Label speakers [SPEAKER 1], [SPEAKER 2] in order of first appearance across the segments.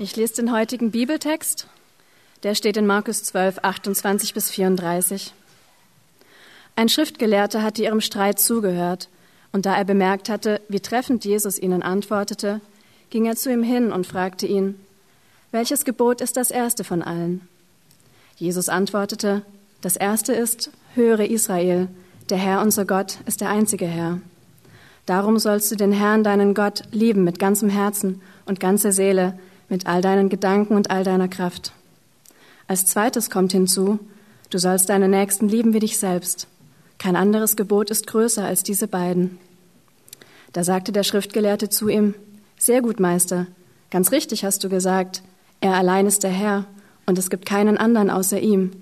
[SPEAKER 1] Ich lese den heutigen Bibeltext. Der steht in Markus 12, 28 bis 34. Ein Schriftgelehrter hatte ihrem Streit zugehört, und da er bemerkt hatte, wie treffend Jesus ihnen antwortete, ging er zu ihm hin und fragte ihn, welches Gebot ist das erste von allen? Jesus antwortete, das erste ist, höre Israel, der Herr unser Gott ist der einzige Herr. Darum sollst du den Herrn, deinen Gott, lieben mit ganzem Herzen und ganzer Seele, mit all deinen Gedanken und all deiner Kraft. Als zweites kommt hinzu, du sollst deinen Nächsten lieben wie dich selbst. Kein anderes Gebot ist größer als diese beiden. Da sagte der Schriftgelehrte zu ihm, Sehr gut, Meister, ganz richtig hast du gesagt, er allein ist der Herr und es gibt keinen anderen außer ihm.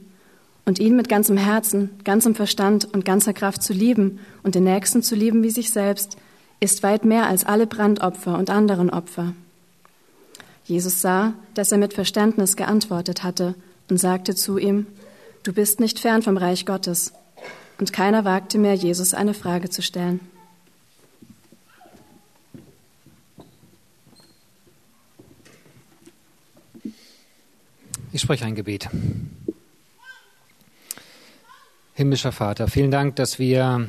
[SPEAKER 1] Und ihn mit ganzem Herzen, ganzem Verstand und ganzer Kraft zu lieben und den Nächsten zu lieben wie sich selbst, ist weit mehr als alle Brandopfer und anderen Opfer. Jesus sah, dass er mit Verständnis geantwortet hatte und sagte zu ihm, Du bist nicht fern vom Reich Gottes. Und keiner wagte mehr, Jesus eine Frage zu stellen.
[SPEAKER 2] Ich spreche ein Gebet. Himmlischer Vater, vielen Dank, dass wir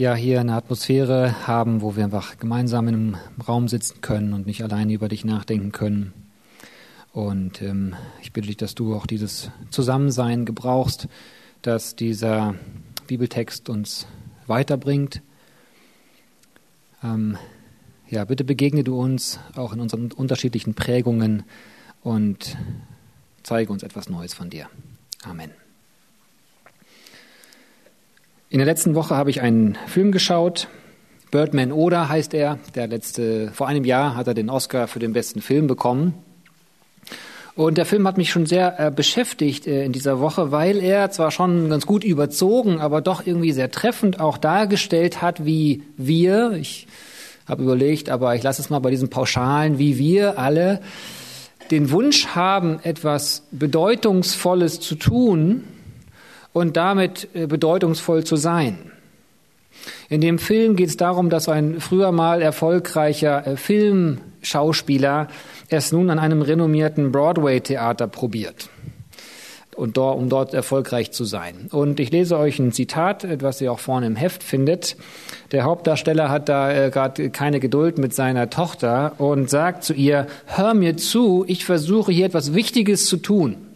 [SPEAKER 2] ja hier eine Atmosphäre haben, wo wir einfach gemeinsam in einem Raum sitzen können und nicht alleine über dich nachdenken können. Und ähm, ich bitte dich, dass du auch dieses Zusammensein gebrauchst, dass dieser Bibeltext uns weiterbringt. Ähm, ja, bitte begegne du uns auch in unseren unterschiedlichen Prägungen und zeige uns etwas Neues von dir. Amen. In der letzten Woche habe ich einen Film geschaut. Birdman Oder heißt er. Der letzte, vor einem Jahr hat er den Oscar für den besten Film bekommen. Und der Film hat mich schon sehr äh, beschäftigt äh, in dieser Woche, weil er zwar schon ganz gut überzogen, aber doch irgendwie sehr treffend auch dargestellt hat, wie wir, ich habe überlegt, aber ich lasse es mal bei diesen Pauschalen, wie wir alle den Wunsch haben, etwas Bedeutungsvolles zu tun, und damit äh, bedeutungsvoll zu sein. In dem Film geht es darum, dass ein früher mal erfolgreicher äh, Filmschauspieler es nun an einem renommierten Broadway-Theater probiert, und dort, um dort erfolgreich zu sein. Und ich lese euch ein Zitat, was ihr auch vorne im Heft findet. Der Hauptdarsteller hat da äh, gerade keine Geduld mit seiner Tochter und sagt zu ihr, hör mir zu, ich versuche hier etwas Wichtiges zu tun.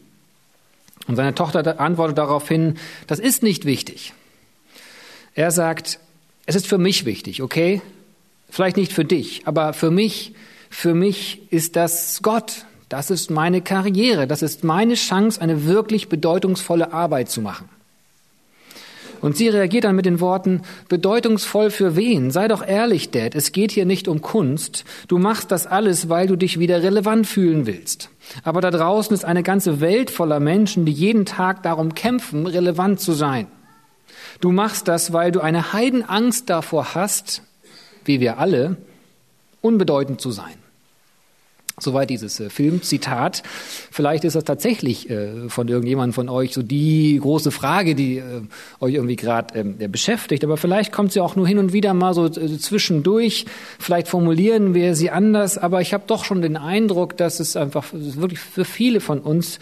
[SPEAKER 2] Und seine Tochter antwortet daraufhin, das ist nicht wichtig. Er sagt, es ist für mich wichtig, okay? Vielleicht nicht für dich, aber für mich, für mich ist das Gott. Das ist meine Karriere. Das ist meine Chance, eine wirklich bedeutungsvolle Arbeit zu machen. Und sie reagiert dann mit den Worten, bedeutungsvoll für wen? Sei doch ehrlich, Dad, es geht hier nicht um Kunst. Du machst das alles, weil du dich wieder relevant fühlen willst. Aber da draußen ist eine ganze Welt voller Menschen, die jeden Tag darum kämpfen, relevant zu sein. Du machst das, weil du eine Heidenangst davor hast, wie wir alle, unbedeutend zu sein. Soweit dieses äh, Filmzitat. Vielleicht ist das tatsächlich äh, von irgendjemandem von euch so die große Frage, die äh, euch irgendwie gerade ähm, beschäftigt. Aber vielleicht kommt sie auch nur hin und wieder mal so äh, zwischendurch. Vielleicht formulieren wir sie anders. Aber ich habe doch schon den Eindruck, dass es einfach wirklich für viele von uns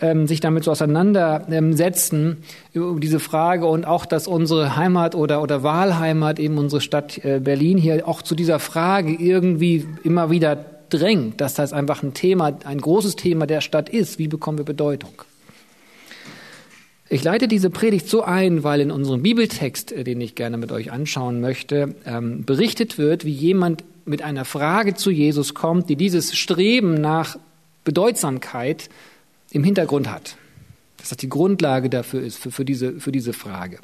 [SPEAKER 2] ähm, sich damit so auseinandersetzen über diese Frage und auch, dass unsere Heimat oder, oder Wahlheimat, eben unsere Stadt äh, Berlin hier auch zu dieser Frage irgendwie immer wieder drängt, dass das einfach ein Thema, ein großes Thema der Stadt ist. Wie bekommen wir Bedeutung? Ich leite diese Predigt so ein, weil in unserem Bibeltext, äh, den ich gerne mit euch anschauen möchte, ähm, berichtet wird, wie jemand mit einer Frage zu Jesus kommt, die dieses Streben nach Bedeutsamkeit im Hintergrund hat. Dass das die Grundlage dafür ist, für, für, diese, für diese Frage.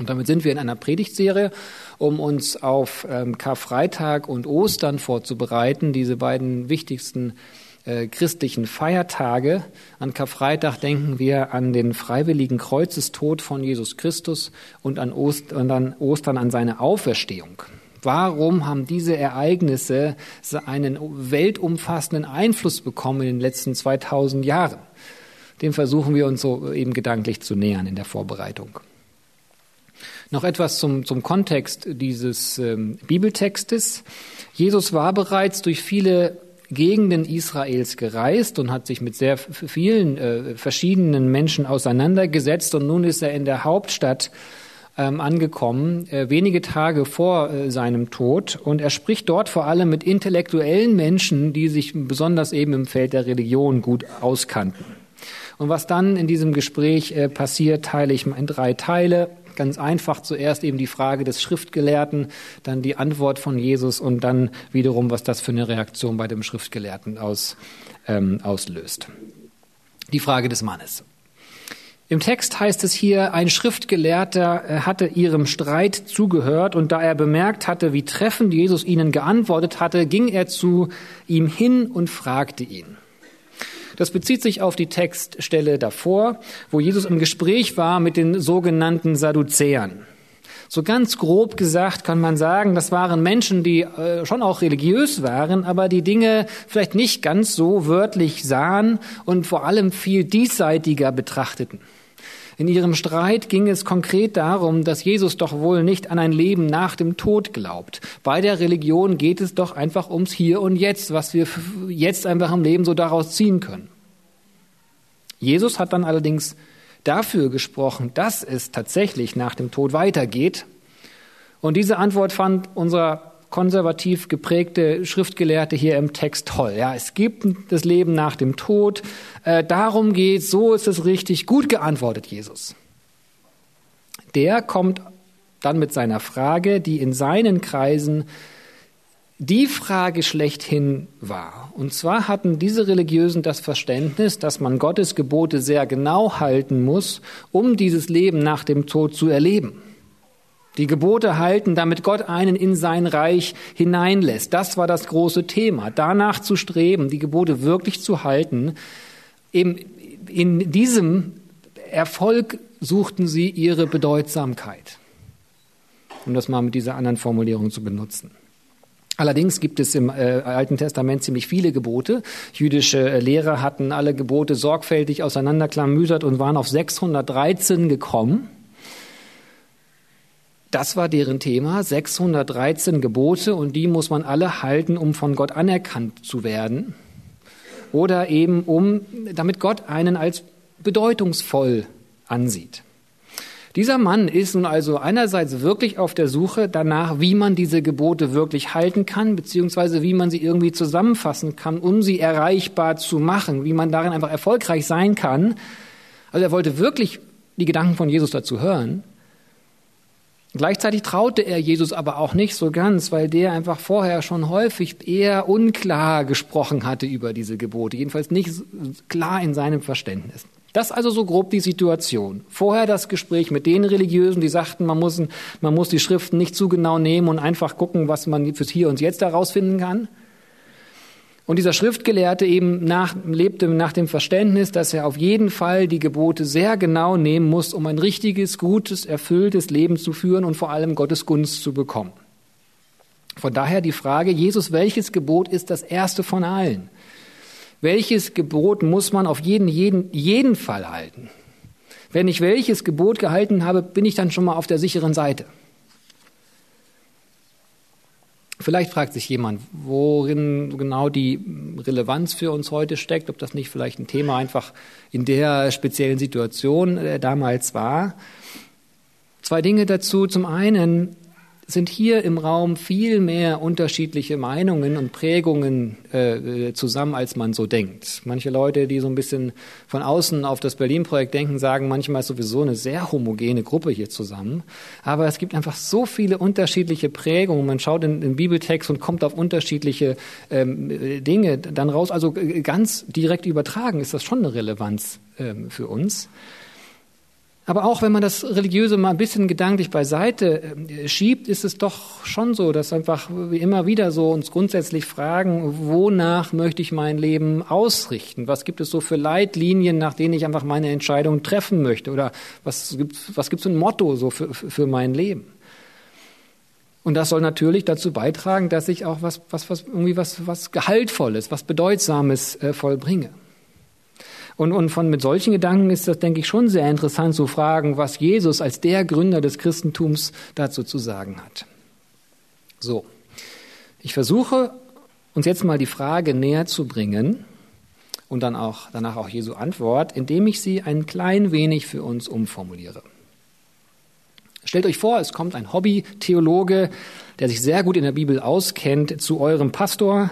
[SPEAKER 2] Und damit sind wir in einer Predigtserie, um uns auf ähm, Karfreitag und Ostern vorzubereiten, diese beiden wichtigsten äh, christlichen Feiertage. An Karfreitag denken wir an den freiwilligen Kreuzestod von Jesus Christus und an, Ost und an Ostern an seine Auferstehung. Warum haben diese Ereignisse einen weltumfassenden Einfluss bekommen in den letzten 2000 Jahren? Dem versuchen wir uns so eben gedanklich zu nähern in der Vorbereitung. Noch etwas zum, zum Kontext dieses ähm, Bibeltextes. Jesus war bereits durch viele Gegenden Israels gereist und hat sich mit sehr vielen äh, verschiedenen Menschen auseinandergesetzt und nun ist er in der Hauptstadt ähm, angekommen, äh, wenige Tage vor äh, seinem Tod. Und er spricht dort vor allem mit intellektuellen Menschen, die sich besonders eben im Feld der Religion gut auskannten. Und was dann in diesem Gespräch äh, passiert, teile ich in drei Teile. Ganz einfach zuerst eben die Frage des Schriftgelehrten, dann die Antwort von Jesus und dann wiederum, was das für eine Reaktion bei dem Schriftgelehrten aus, ähm, auslöst. Die Frage des Mannes. Im Text heißt es hier, ein Schriftgelehrter äh, hatte ihrem Streit zugehört und da er bemerkt hatte, wie treffend Jesus ihnen geantwortet hatte, ging er zu ihm hin und fragte ihn. Das bezieht sich auf die Textstelle davor, wo Jesus im Gespräch war mit den sogenannten Sadduzäern. So ganz grob gesagt kann man sagen, das waren Menschen, die äh, schon auch religiös waren, aber die Dinge vielleicht nicht ganz so wörtlich sahen und vor allem viel diesseitiger betrachteten. In ihrem Streit ging es konkret darum, dass Jesus doch wohl nicht an ein Leben nach dem Tod glaubt. Bei der Religion geht es doch einfach ums Hier und Jetzt, was wir jetzt einfach im Leben so daraus ziehen können. Jesus hat dann allerdings dafür gesprochen, dass es tatsächlich nach dem Tod weitergeht. Und diese Antwort fand unser konservativ geprägte Schriftgelehrte hier im Text toll. Ja, es gibt das Leben nach dem Tod. Äh, darum geht, so ist es richtig. Gut geantwortet, Jesus. Der kommt dann mit seiner Frage, die in seinen Kreisen die Frage schlechthin war. Und zwar hatten diese Religiösen das Verständnis, dass man Gottes Gebote sehr genau halten muss, um dieses Leben nach dem Tod zu erleben. Die Gebote halten, damit Gott einen in sein Reich hineinlässt. Das war das große Thema. Danach zu streben, die Gebote wirklich zu halten. In diesem Erfolg suchten sie ihre Bedeutsamkeit. Um das mal mit dieser anderen Formulierung zu benutzen. Allerdings gibt es im äh, Alten Testament ziemlich viele Gebote. Jüdische äh, Lehrer hatten alle Gebote sorgfältig auseinanderklamüsert und waren auf 613 gekommen. Das war deren Thema, 613 Gebote und die muss man alle halten, um von Gott anerkannt zu werden oder eben um, damit Gott einen als bedeutungsvoll ansieht. Dieser Mann ist nun also einerseits wirklich auf der Suche danach, wie man diese Gebote wirklich halten kann, beziehungsweise wie man sie irgendwie zusammenfassen kann, um sie erreichbar zu machen, wie man darin einfach erfolgreich sein kann. Also er wollte wirklich die Gedanken von Jesus dazu hören. Gleichzeitig traute er Jesus aber auch nicht so ganz, weil der einfach vorher schon häufig eher unklar gesprochen hatte über diese Gebote, jedenfalls nicht klar in seinem Verständnis. Das ist also so grob die Situation. Vorher das Gespräch mit den Religiösen, die sagten, man muss, man muss die Schriften nicht zu genau nehmen und einfach gucken, was man fürs Hier und Jetzt herausfinden kann. Und dieser Schriftgelehrte eben nach, lebte nach dem Verständnis, dass er auf jeden Fall die Gebote sehr genau nehmen muss, um ein richtiges, gutes, erfülltes Leben zu führen und vor allem Gottes Gunst zu bekommen. Von daher die Frage, Jesus, welches Gebot ist das erste von allen? Welches Gebot muss man auf jeden, jeden, jeden Fall halten? Wenn ich welches Gebot gehalten habe, bin ich dann schon mal auf der sicheren Seite. Vielleicht fragt sich jemand, worin genau die Relevanz für uns heute steckt, ob das nicht vielleicht ein Thema einfach in der speziellen Situation äh, damals war. Zwei Dinge dazu. Zum einen, sind hier im Raum viel mehr unterschiedliche Meinungen und Prägungen äh, zusammen, als man so denkt. Manche Leute, die so ein bisschen von außen auf das Berlin-Projekt denken, sagen manchmal ist sowieso eine sehr homogene Gruppe hier zusammen. Aber es gibt einfach so viele unterschiedliche Prägungen. Man schaut in den Bibeltext und kommt auf unterschiedliche ähm, Dinge dann raus. Also äh, ganz direkt übertragen ist das schon eine Relevanz ähm, für uns. Aber auch wenn man das Religiöse mal ein bisschen gedanklich beiseite äh, schiebt, ist es doch schon so, dass einfach wie immer wieder so uns grundsätzlich fragen, wonach möchte ich mein Leben ausrichten? Was gibt es so für Leitlinien, nach denen ich einfach meine Entscheidungen treffen möchte? Oder was gibt was gibt's ein Motto so für, für mein Leben? Und das soll natürlich dazu beitragen, dass ich auch was, was, was irgendwie was, was Gehaltvolles, was Bedeutsames äh, vollbringe. Und, und von mit solchen Gedanken ist das, denke ich, schon sehr interessant zu fragen, was Jesus als der Gründer des Christentums dazu zu sagen hat. So, ich versuche uns jetzt mal die Frage näher zu bringen und dann auch danach auch Jesu Antwort, indem ich sie ein klein wenig für uns umformuliere. Stellt euch vor, es kommt ein Hobby-Theologe, der sich sehr gut in der Bibel auskennt, zu eurem Pastor.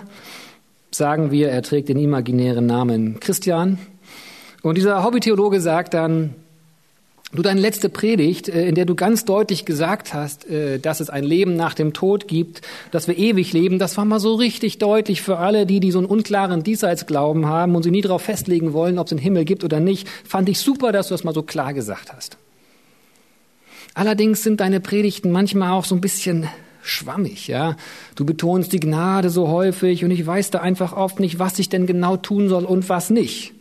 [SPEAKER 2] Sagen wir, er trägt den imaginären Namen Christian. Und dieser Hobby-Theologe sagt dann, Du, deine letzte Predigt, äh, in der du ganz deutlich gesagt hast, äh, dass es ein Leben nach dem Tod gibt, dass wir ewig leben, das war mal so richtig deutlich für alle, die, die so einen unklaren Diesseitsglauben haben und sie nie darauf festlegen wollen, ob es einen Himmel gibt oder nicht. Fand ich super, dass du das mal so klar gesagt hast. Allerdings sind deine Predigten manchmal auch so ein bisschen schwammig, ja. Du betonst die Gnade so häufig und ich weiß da einfach oft nicht, was ich denn genau tun soll und was nicht.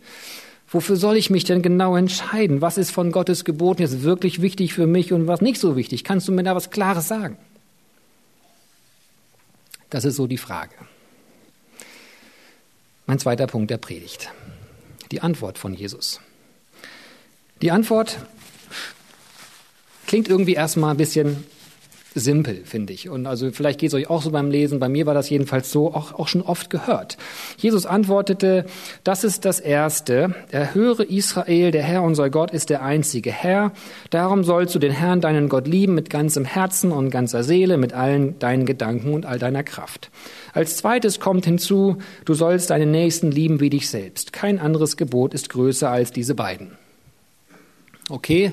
[SPEAKER 2] Wofür soll ich mich denn genau entscheiden? Was ist von Gottes Geboten jetzt wirklich wichtig für mich und was nicht so wichtig? Kannst du mir da was Klares sagen? Das ist so die Frage. Mein zweiter Punkt der Predigt. Die Antwort von Jesus. Die Antwort klingt irgendwie erstmal ein bisschen simpel, finde ich. Und also vielleicht geht es euch auch so beim Lesen. Bei mir war das jedenfalls so, auch, auch schon oft gehört. Jesus antwortete, das ist das Erste. Erhöre Israel, der Herr unser Gott ist der einzige Herr. Darum sollst du den Herrn, deinen Gott lieben mit ganzem Herzen und ganzer Seele, mit allen deinen Gedanken und all deiner Kraft. Als zweites kommt hinzu, du sollst deinen Nächsten lieben wie dich selbst. Kein anderes Gebot ist größer als diese beiden. Okay,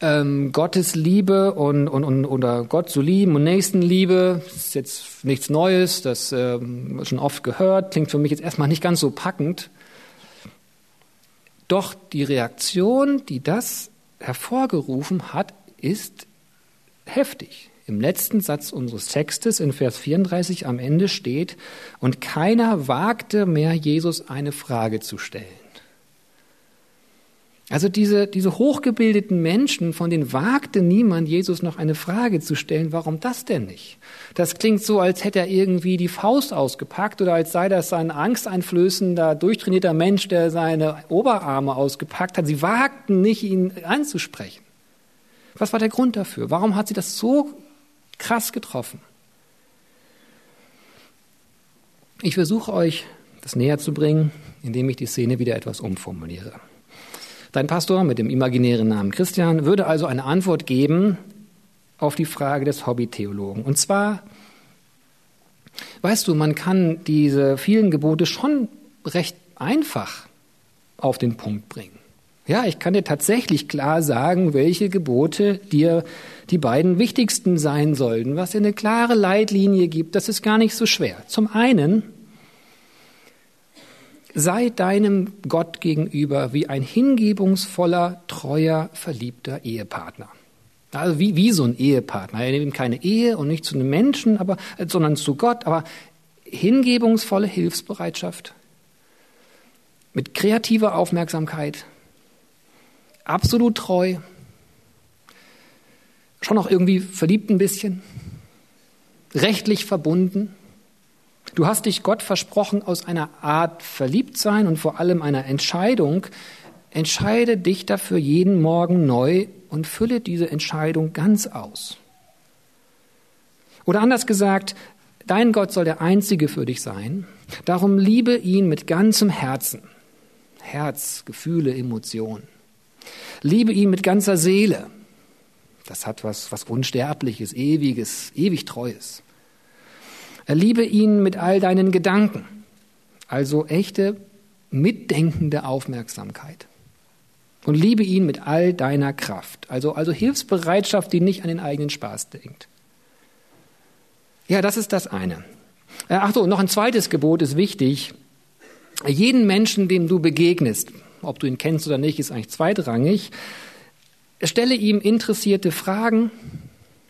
[SPEAKER 2] ähm, Gottes Liebe und, und, und oder Gott zu lieben und Nächstenliebe ist jetzt nichts Neues, das ähm, schon oft gehört, klingt für mich jetzt erstmal nicht ganz so packend. Doch die Reaktion, die das hervorgerufen hat, ist heftig. Im letzten Satz unseres Textes in Vers 34 am Ende steht, und keiner wagte mehr Jesus eine Frage zu stellen. Also diese, diese hochgebildeten Menschen, von denen wagte niemand, Jesus noch eine Frage zu stellen, warum das denn nicht? Das klingt so, als hätte er irgendwie die Faust ausgepackt oder als sei das ein angsteinflößender, durchtrainierter Mensch, der seine Oberarme ausgepackt hat. Sie wagten nicht, ihn anzusprechen. Was war der Grund dafür? Warum hat sie das so krass getroffen? Ich versuche euch das näher zu bringen, indem ich die Szene wieder etwas umformuliere. Dein Pastor mit dem imaginären Namen Christian würde also eine Antwort geben auf die Frage des Hobbytheologen. Und zwar, weißt du, man kann diese vielen Gebote schon recht einfach auf den Punkt bringen. Ja, ich kann dir tatsächlich klar sagen, welche Gebote dir die beiden wichtigsten sein sollten, was dir eine klare Leitlinie gibt. Das ist gar nicht so schwer. Zum einen sei deinem Gott gegenüber wie ein hingebungsvoller, treuer, verliebter Ehepartner. Also wie, wie so ein Ehepartner. Er nimmt keine Ehe und nicht zu einem Menschen, aber, sondern zu Gott, aber hingebungsvolle Hilfsbereitschaft, mit kreativer Aufmerksamkeit, absolut treu, schon auch irgendwie verliebt ein bisschen, rechtlich verbunden, Du hast dich Gott versprochen aus einer Art Verliebtsein und vor allem einer Entscheidung. Entscheide dich dafür jeden Morgen neu und fülle diese Entscheidung ganz aus. Oder anders gesagt, dein Gott soll der einzige für dich sein. Darum liebe ihn mit ganzem Herzen. Herz, Gefühle, Emotionen. Liebe ihn mit ganzer Seele. Das hat was, was Unsterbliches, Ewiges, ewig Treues. Liebe ihn mit all deinen Gedanken. Also echte, mitdenkende Aufmerksamkeit. Und liebe ihn mit all deiner Kraft. Also, also Hilfsbereitschaft, die nicht an den eigenen Spaß denkt. Ja, das ist das eine. Äh, ach so, noch ein zweites Gebot ist wichtig. Jeden Menschen, dem du begegnest, ob du ihn kennst oder nicht, ist eigentlich zweitrangig. Stelle ihm interessierte Fragen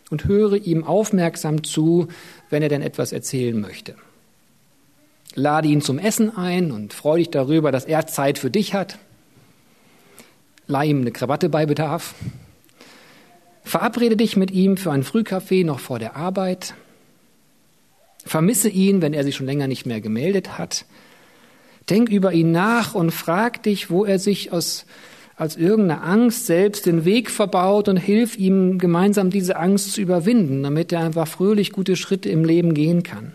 [SPEAKER 2] und höre ihm aufmerksam zu, wenn er denn etwas erzählen möchte. Lade ihn zum Essen ein und freue dich darüber, dass er Zeit für dich hat. Leih ihm eine Krawatte bei Bedarf. Verabrede dich mit ihm für ein Frühkaffee noch vor der Arbeit. Vermisse ihn, wenn er sich schon länger nicht mehr gemeldet hat. Denk über ihn nach und frag dich, wo er sich aus als irgendeine Angst selbst den Weg verbaut und hilf ihm gemeinsam diese Angst zu überwinden, damit er einfach fröhlich gute Schritte im Leben gehen kann.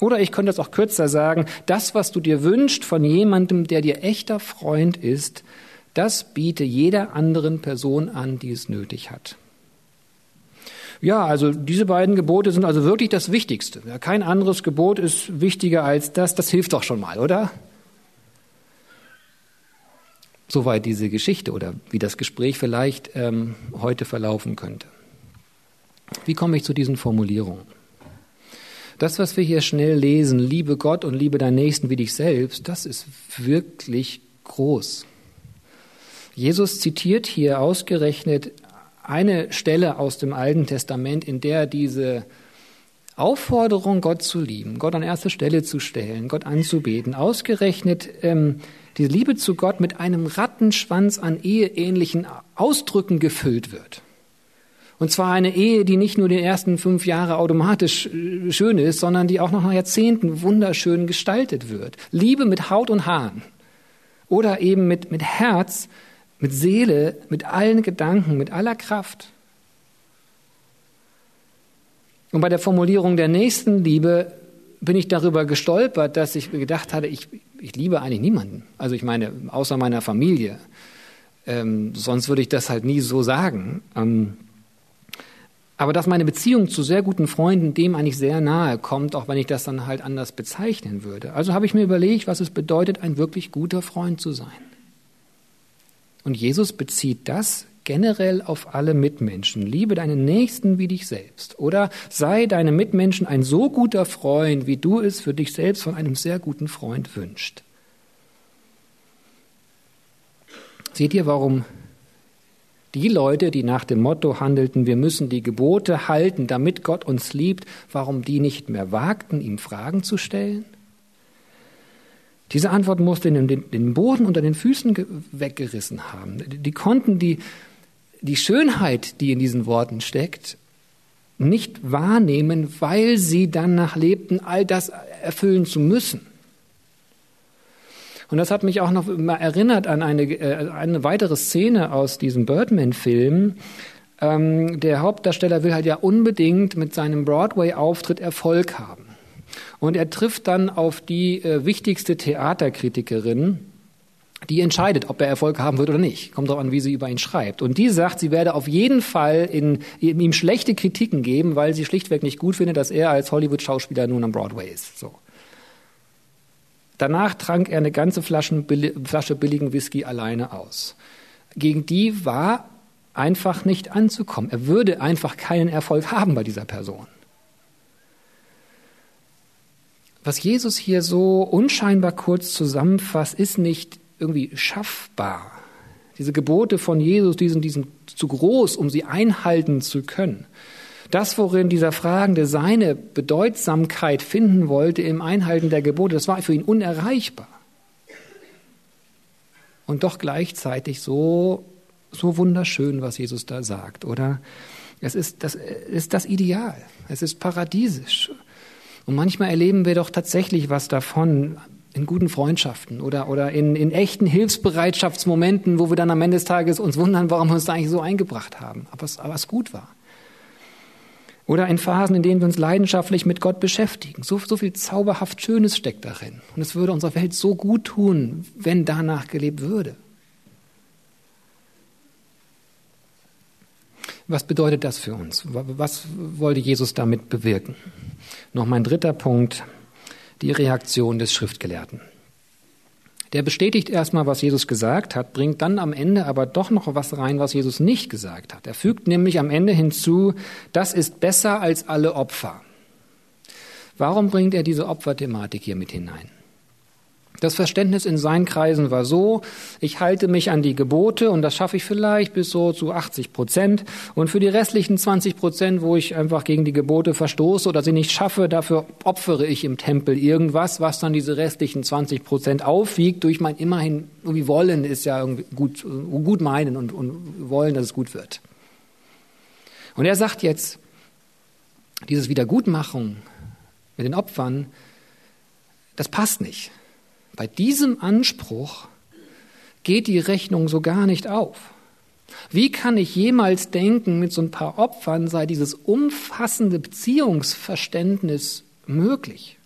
[SPEAKER 2] Oder ich könnte es auch kürzer sagen, das, was du dir wünschst von jemandem, der dir echter Freund ist, das biete jeder anderen Person an, die es nötig hat. Ja, also diese beiden Gebote sind also wirklich das Wichtigste. Kein anderes Gebot ist wichtiger als das. Das hilft doch schon mal, oder? Soweit diese Geschichte oder wie das Gespräch vielleicht ähm, heute verlaufen könnte. Wie komme ich zu diesen Formulierungen? Das, was wir hier schnell lesen, liebe Gott und liebe deinen Nächsten wie dich selbst, das ist wirklich groß. Jesus zitiert hier ausgerechnet eine Stelle aus dem Alten Testament, in der diese Aufforderung, Gott zu lieben, Gott an erste Stelle zu stellen, Gott anzubeten, ausgerechnet ähm, die Liebe zu Gott mit einem Rattenschwanz an eheähnlichen Ausdrücken gefüllt wird. Und zwar eine Ehe, die nicht nur die ersten fünf Jahre automatisch äh, schön ist, sondern die auch noch nach Jahrzehnten wunderschön gestaltet wird. Liebe mit Haut und Haaren oder eben mit, mit Herz, mit Seele, mit allen Gedanken, mit aller Kraft. Und bei der Formulierung der Nächstenliebe bin ich darüber gestolpert, dass ich gedacht hatte, ich, ich liebe eigentlich niemanden. Also ich meine, außer meiner Familie. Ähm, sonst würde ich das halt nie so sagen. Ähm, aber dass meine Beziehung zu sehr guten Freunden dem eigentlich sehr nahe kommt, auch wenn ich das dann halt anders bezeichnen würde. Also habe ich mir überlegt, was es bedeutet, ein wirklich guter Freund zu sein. Und Jesus bezieht das generell auf alle Mitmenschen. Liebe deinen Nächsten wie dich selbst. Oder sei deinem Mitmenschen ein so guter Freund, wie du es für dich selbst von einem sehr guten Freund wünscht. Seht ihr, warum die Leute, die nach dem Motto handelten, wir müssen die Gebote halten, damit Gott uns liebt, warum die nicht mehr wagten, ihm Fragen zu stellen? Diese Antwort musste den, den Boden unter den Füßen weggerissen haben. Die konnten die, die Schönheit, die in diesen Worten steckt, nicht wahrnehmen, weil sie danach lebten, all das erfüllen zu müssen. Und das hat mich auch noch mal erinnert an eine, äh, eine weitere Szene aus diesem Birdman-Film. Ähm, der Hauptdarsteller will halt ja unbedingt mit seinem Broadway-Auftritt Erfolg haben. Und er trifft dann auf die äh, wichtigste Theaterkritikerin, die entscheidet, ob er Erfolg haben wird oder nicht. Kommt darauf an, wie sie über ihn schreibt. Und die sagt, sie werde auf jeden Fall in, in ihm schlechte Kritiken geben, weil sie schlichtweg nicht gut findet, dass er als Hollywood-Schauspieler nun am Broadway ist. So. Danach trank er eine ganze Flasche billigen Whisky alleine aus. Gegen die war einfach nicht anzukommen. Er würde einfach keinen Erfolg haben bei dieser Person. Was Jesus hier so unscheinbar kurz zusammenfasst, ist nicht irgendwie schaffbar. Diese Gebote von Jesus, die sind, die sind zu groß, um sie einhalten zu können. Das, worin dieser Fragende seine Bedeutsamkeit finden wollte im Einhalten der Gebote, das war für ihn unerreichbar. Und doch gleichzeitig so, so wunderschön, was Jesus da sagt, oder? Es ist das, ist das Ideal. Es ist paradiesisch. Und manchmal erleben wir doch tatsächlich was davon in guten Freundschaften oder, oder in, in echten Hilfsbereitschaftsmomenten, wo wir dann am Ende des Tages uns wundern, warum wir uns da eigentlich so eingebracht haben, aber es, aber es gut war. Oder in Phasen, in denen wir uns leidenschaftlich mit Gott beschäftigen. So, so viel zauberhaft Schönes steckt darin. Und es würde unserer Welt so gut tun, wenn danach gelebt würde. Was bedeutet das für uns? Was wollte Jesus damit bewirken? Noch mein dritter Punkt, die Reaktion des Schriftgelehrten. Der bestätigt erstmal, was Jesus gesagt hat, bringt dann am Ende aber doch noch was rein, was Jesus nicht gesagt hat. Er fügt nämlich am Ende hinzu, das ist besser als alle Opfer. Warum bringt er diese Opferthematik hier mit hinein? Das Verständnis in seinen Kreisen war so, ich halte mich an die Gebote und das schaffe ich vielleicht bis so zu 80 Prozent. Und für die restlichen 20 Prozent, wo ich einfach gegen die Gebote verstoße oder sie nicht schaffe, dafür opfere ich im Tempel irgendwas, was dann diese restlichen 20 Prozent aufwiegt durch mein immerhin irgendwie Wollen ist ja irgendwie gut, gut meinen und, und wollen, dass es gut wird. Und er sagt jetzt, dieses Wiedergutmachung mit den Opfern, das passt nicht. Bei diesem Anspruch geht die Rechnung so gar nicht auf. Wie kann ich jemals denken, mit so ein paar Opfern sei dieses umfassende Beziehungsverständnis möglich?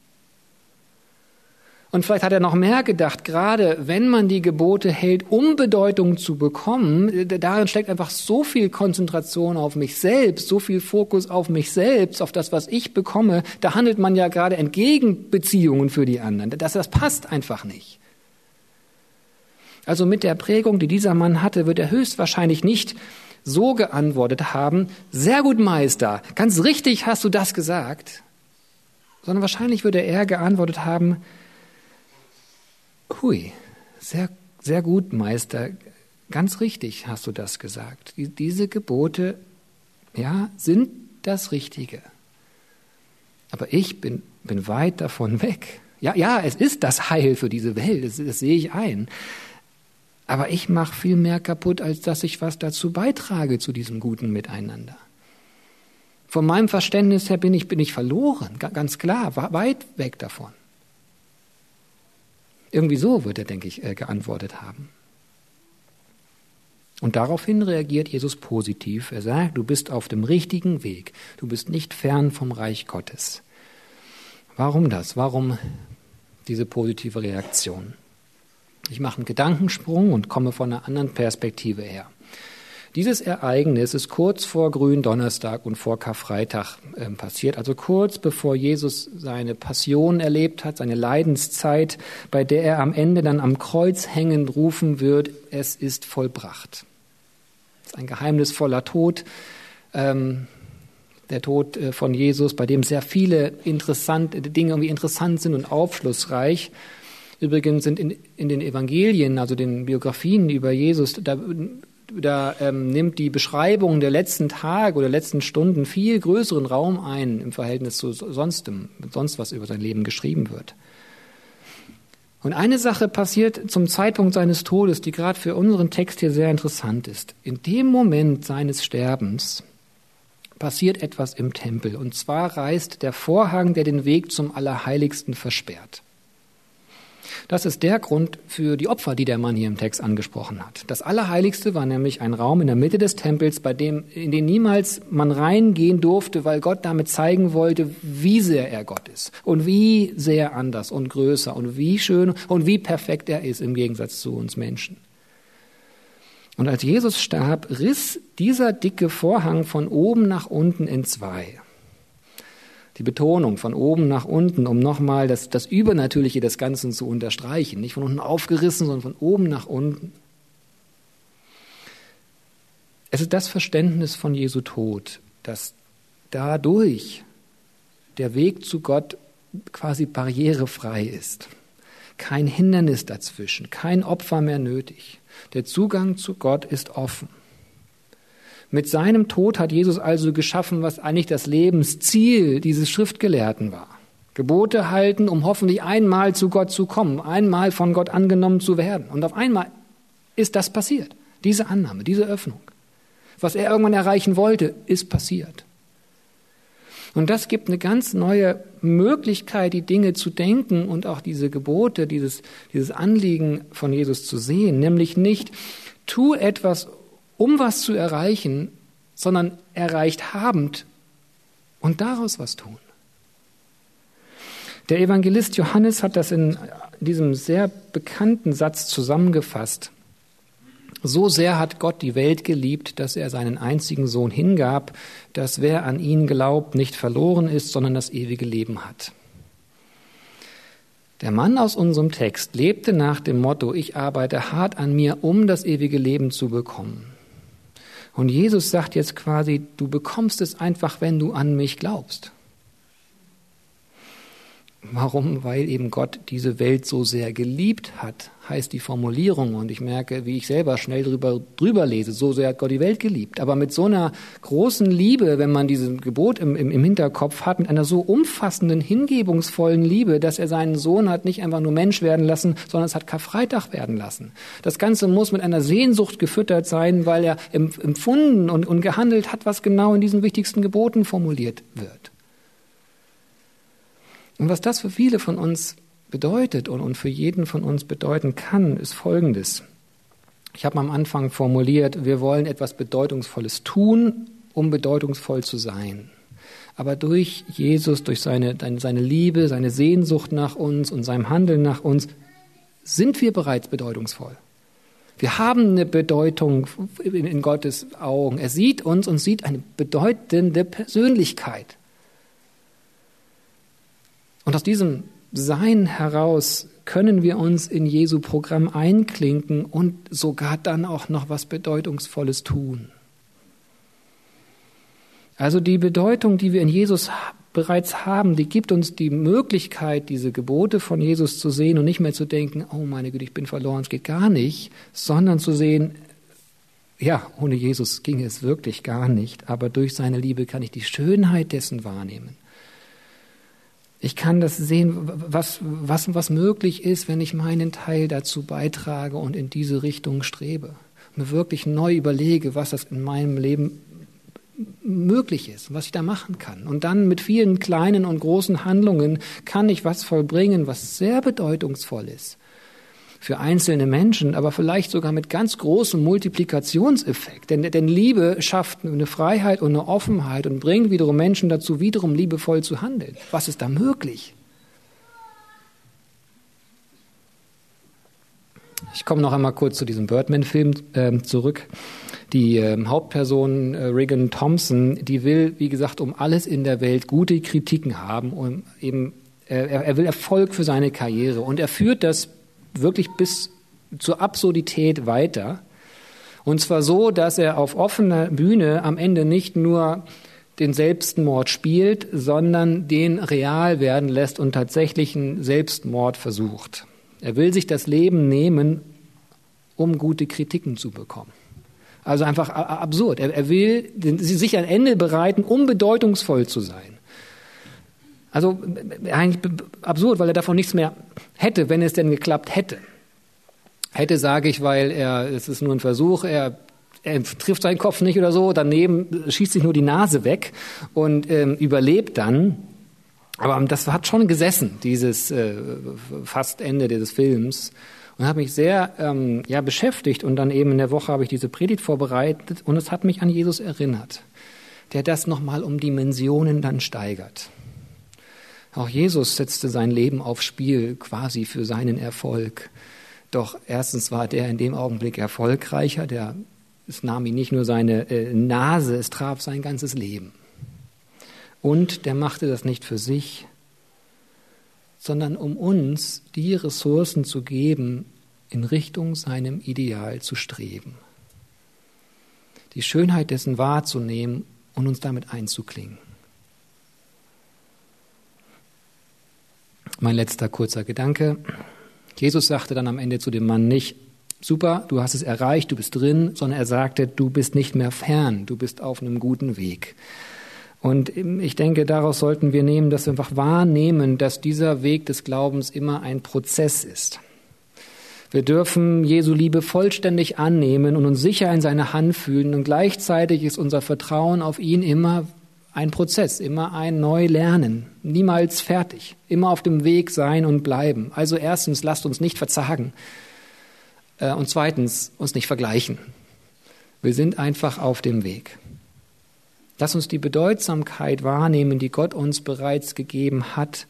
[SPEAKER 2] Und vielleicht hat er noch mehr gedacht, gerade wenn man die Gebote hält, um Bedeutung zu bekommen, darin steckt einfach so viel Konzentration auf mich selbst, so viel Fokus auf mich selbst, auf das, was ich bekomme. Da handelt man ja gerade entgegen Beziehungen für die anderen. Das, das passt einfach nicht. Also mit der Prägung, die dieser Mann hatte, wird er höchstwahrscheinlich nicht so geantwortet haben, sehr gut Meister, ganz richtig hast du das gesagt, sondern wahrscheinlich würde er geantwortet haben, hui, sehr, sehr gut Meister, ganz richtig hast du das gesagt. Diese Gebote, ja, sind das Richtige. Aber ich bin, bin weit davon weg. Ja, ja, es ist das Heil für diese Welt, das, das sehe ich ein. Aber ich mache viel mehr kaputt, als dass ich was dazu beitrage zu diesem guten Miteinander. Von meinem Verständnis her bin ich, bin ich verloren, ganz klar, weit weg davon. Irgendwie so wird er, denke ich, äh, geantwortet haben. Und daraufhin reagiert Jesus positiv. Er sagt, du bist auf dem richtigen Weg. Du bist nicht fern vom Reich Gottes. Warum das? Warum diese positive Reaktion? Ich mache einen Gedankensprung und komme von einer anderen Perspektive her. Dieses Ereignis ist kurz vor Gründonnerstag und vor Karfreitag äh, passiert, also kurz bevor Jesus seine Passion erlebt hat, seine Leidenszeit, bei der er am Ende dann am Kreuz hängend rufen wird, es ist vollbracht. Das ist ein geheimnisvoller Tod, ähm, der Tod äh, von Jesus, bei dem sehr viele interessante Dinge irgendwie interessant sind und aufschlussreich. Übrigens sind in, in den Evangelien, also den Biografien über Jesus, da, da ähm, nimmt die Beschreibung der letzten Tage oder letzten Stunden viel größeren Raum ein im Verhältnis zu sonstem, sonst was über sein Leben geschrieben wird. Und eine Sache passiert zum Zeitpunkt seines Todes, die gerade für unseren Text hier sehr interessant ist. In dem Moment seines Sterbens passiert etwas im Tempel. Und zwar reißt der Vorhang, der den Weg zum Allerheiligsten versperrt. Das ist der Grund für die Opfer, die der Mann hier im Text angesprochen hat. Das Allerheiligste war nämlich ein Raum in der Mitte des Tempels, bei dem, in den niemals man reingehen durfte, weil Gott damit zeigen wollte, wie sehr er Gott ist und wie sehr anders und größer und wie schön und wie perfekt er ist im Gegensatz zu uns Menschen. Und als Jesus starb, riss dieser dicke Vorhang von oben nach unten in zwei die Betonung von oben nach unten, um nochmal das, das Übernatürliche des Ganzen zu unterstreichen. Nicht von unten aufgerissen, sondern von oben nach unten. Es ist das Verständnis von Jesu Tod, dass dadurch der Weg zu Gott quasi barrierefrei ist. Kein Hindernis dazwischen, kein Opfer mehr nötig. Der Zugang zu Gott ist offen. Mit seinem Tod hat Jesus also geschaffen, was eigentlich das Lebensziel dieses Schriftgelehrten war. Gebote halten, um hoffentlich einmal zu Gott zu kommen, einmal von Gott angenommen zu werden. Und auf einmal ist das passiert. Diese Annahme, diese Öffnung. Was er irgendwann erreichen wollte, ist passiert. Und das gibt eine ganz neue Möglichkeit, die Dinge zu denken und auch diese Gebote, dieses, dieses Anliegen von Jesus zu sehen. Nämlich nicht, tu etwas, um was zu erreichen, sondern erreicht habend und daraus was tun. Der Evangelist Johannes hat das in diesem sehr bekannten Satz zusammengefasst. So sehr hat Gott die Welt geliebt, dass er seinen einzigen Sohn hingab, dass wer an ihn glaubt, nicht verloren ist, sondern das ewige Leben hat. Der Mann aus unserem Text lebte nach dem Motto, ich arbeite hart an mir, um das ewige Leben zu bekommen. Und Jesus sagt jetzt quasi, du bekommst es einfach, wenn du an mich glaubst. Warum? Weil eben Gott diese Welt so sehr geliebt hat, heißt die Formulierung. Und ich merke, wie ich selber schnell drüber, drüber lese. So sehr hat Gott die Welt geliebt. Aber mit so einer großen Liebe, wenn man dieses Gebot im, im, im Hinterkopf hat, mit einer so umfassenden, hingebungsvollen Liebe, dass er seinen Sohn hat nicht einfach nur Mensch werden lassen, sondern es hat Karfreitag werden lassen. Das Ganze muss mit einer Sehnsucht gefüttert sein, weil er empfunden und, und gehandelt hat, was genau in diesen wichtigsten Geboten formuliert wird. Und was das für viele von uns bedeutet und, und für jeden von uns bedeuten kann, ist Folgendes. Ich habe am Anfang formuliert, wir wollen etwas Bedeutungsvolles tun, um bedeutungsvoll zu sein. Aber durch Jesus, durch seine, seine Liebe, seine Sehnsucht nach uns und seinem Handeln nach uns, sind wir bereits bedeutungsvoll. Wir haben eine Bedeutung in Gottes Augen. Er sieht uns und sieht eine bedeutende Persönlichkeit. Und aus diesem Sein heraus können wir uns in Jesu Programm einklinken und sogar dann auch noch was Bedeutungsvolles tun. Also die Bedeutung, die wir in Jesus bereits haben, die gibt uns die Möglichkeit, diese Gebote von Jesus zu sehen und nicht mehr zu denken, oh meine Güte, ich bin verloren, es geht gar nicht, sondern zu sehen, ja, ohne Jesus ging es wirklich gar nicht, aber durch seine Liebe kann ich die Schönheit dessen wahrnehmen. Ich kann das sehen, was, was, was möglich ist, wenn ich meinen Teil dazu beitrage und in diese Richtung strebe. Mir wirklich neu überlege, was das in meinem Leben möglich ist, was ich da machen kann. Und dann mit vielen kleinen und großen Handlungen kann ich was vollbringen, was sehr bedeutungsvoll ist für einzelne Menschen, aber vielleicht sogar mit ganz großem Multiplikationseffekt. Denn, denn Liebe schafft eine Freiheit und eine Offenheit und bringt wiederum Menschen dazu, wiederum liebevoll zu handeln. Was ist da möglich? Ich komme noch einmal kurz zu diesem Birdman-Film äh, zurück. Die äh, Hauptperson äh, Regan Thompson, die will, wie gesagt, um alles in der Welt gute Kritiken haben und eben äh, er, er will Erfolg für seine Karriere und er führt das wirklich bis zur Absurdität weiter. Und zwar so, dass er auf offener Bühne am Ende nicht nur den Selbstmord spielt, sondern den real werden lässt und tatsächlich einen Selbstmord versucht. Er will sich das Leben nehmen, um gute Kritiken zu bekommen. Also einfach absurd. Er will sich ein Ende bereiten, um bedeutungsvoll zu sein. Also eigentlich absurd, weil er davon nichts mehr hätte, wenn es denn geklappt hätte. Hätte sage ich, weil er, es ist nur ein Versuch, er, er trifft seinen Kopf nicht oder so, daneben schießt sich nur die Nase weg und ähm, überlebt dann. Aber das hat schon gesessen, dieses äh, fast Ende dieses Films. Und hat mich sehr ähm, ja, beschäftigt. Und dann eben in der Woche habe ich diese Predigt vorbereitet und es hat mich an Jesus erinnert, der das nochmal um Dimensionen dann steigert. Auch Jesus setzte sein Leben aufs Spiel quasi für seinen Erfolg. Doch erstens war der in dem Augenblick erfolgreicher, der, es nahm ihn nicht nur seine äh, Nase, es traf sein ganzes Leben. Und der machte das nicht für sich, sondern um uns die Ressourcen zu geben, in Richtung seinem Ideal zu streben. Die Schönheit dessen wahrzunehmen und uns damit einzuklingen. Mein letzter kurzer Gedanke. Jesus sagte dann am Ende zu dem Mann nicht, super, du hast es erreicht, du bist drin, sondern er sagte, du bist nicht mehr fern, du bist auf einem guten Weg. Und ich denke, daraus sollten wir nehmen, dass wir einfach wahrnehmen, dass dieser Weg des Glaubens immer ein Prozess ist. Wir dürfen Jesu Liebe vollständig annehmen und uns sicher in seine Hand fühlen und gleichzeitig ist unser Vertrauen auf ihn immer ein Prozess, immer ein Neulernen, niemals fertig, immer auf dem Weg sein und bleiben. Also erstens, lasst uns nicht verzagen äh, und zweitens, uns nicht vergleichen. Wir sind einfach auf dem Weg. Lass uns die Bedeutsamkeit wahrnehmen, die Gott uns bereits gegeben hat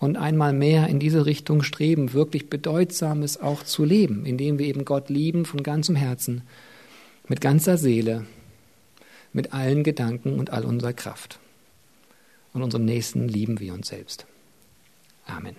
[SPEAKER 2] und einmal mehr in diese Richtung streben, wirklich Bedeutsames auch zu leben, indem wir eben Gott lieben von ganzem Herzen, mit ganzer Seele, mit allen Gedanken und all unserer Kraft. Und unseren Nächsten lieben wir uns selbst. Amen.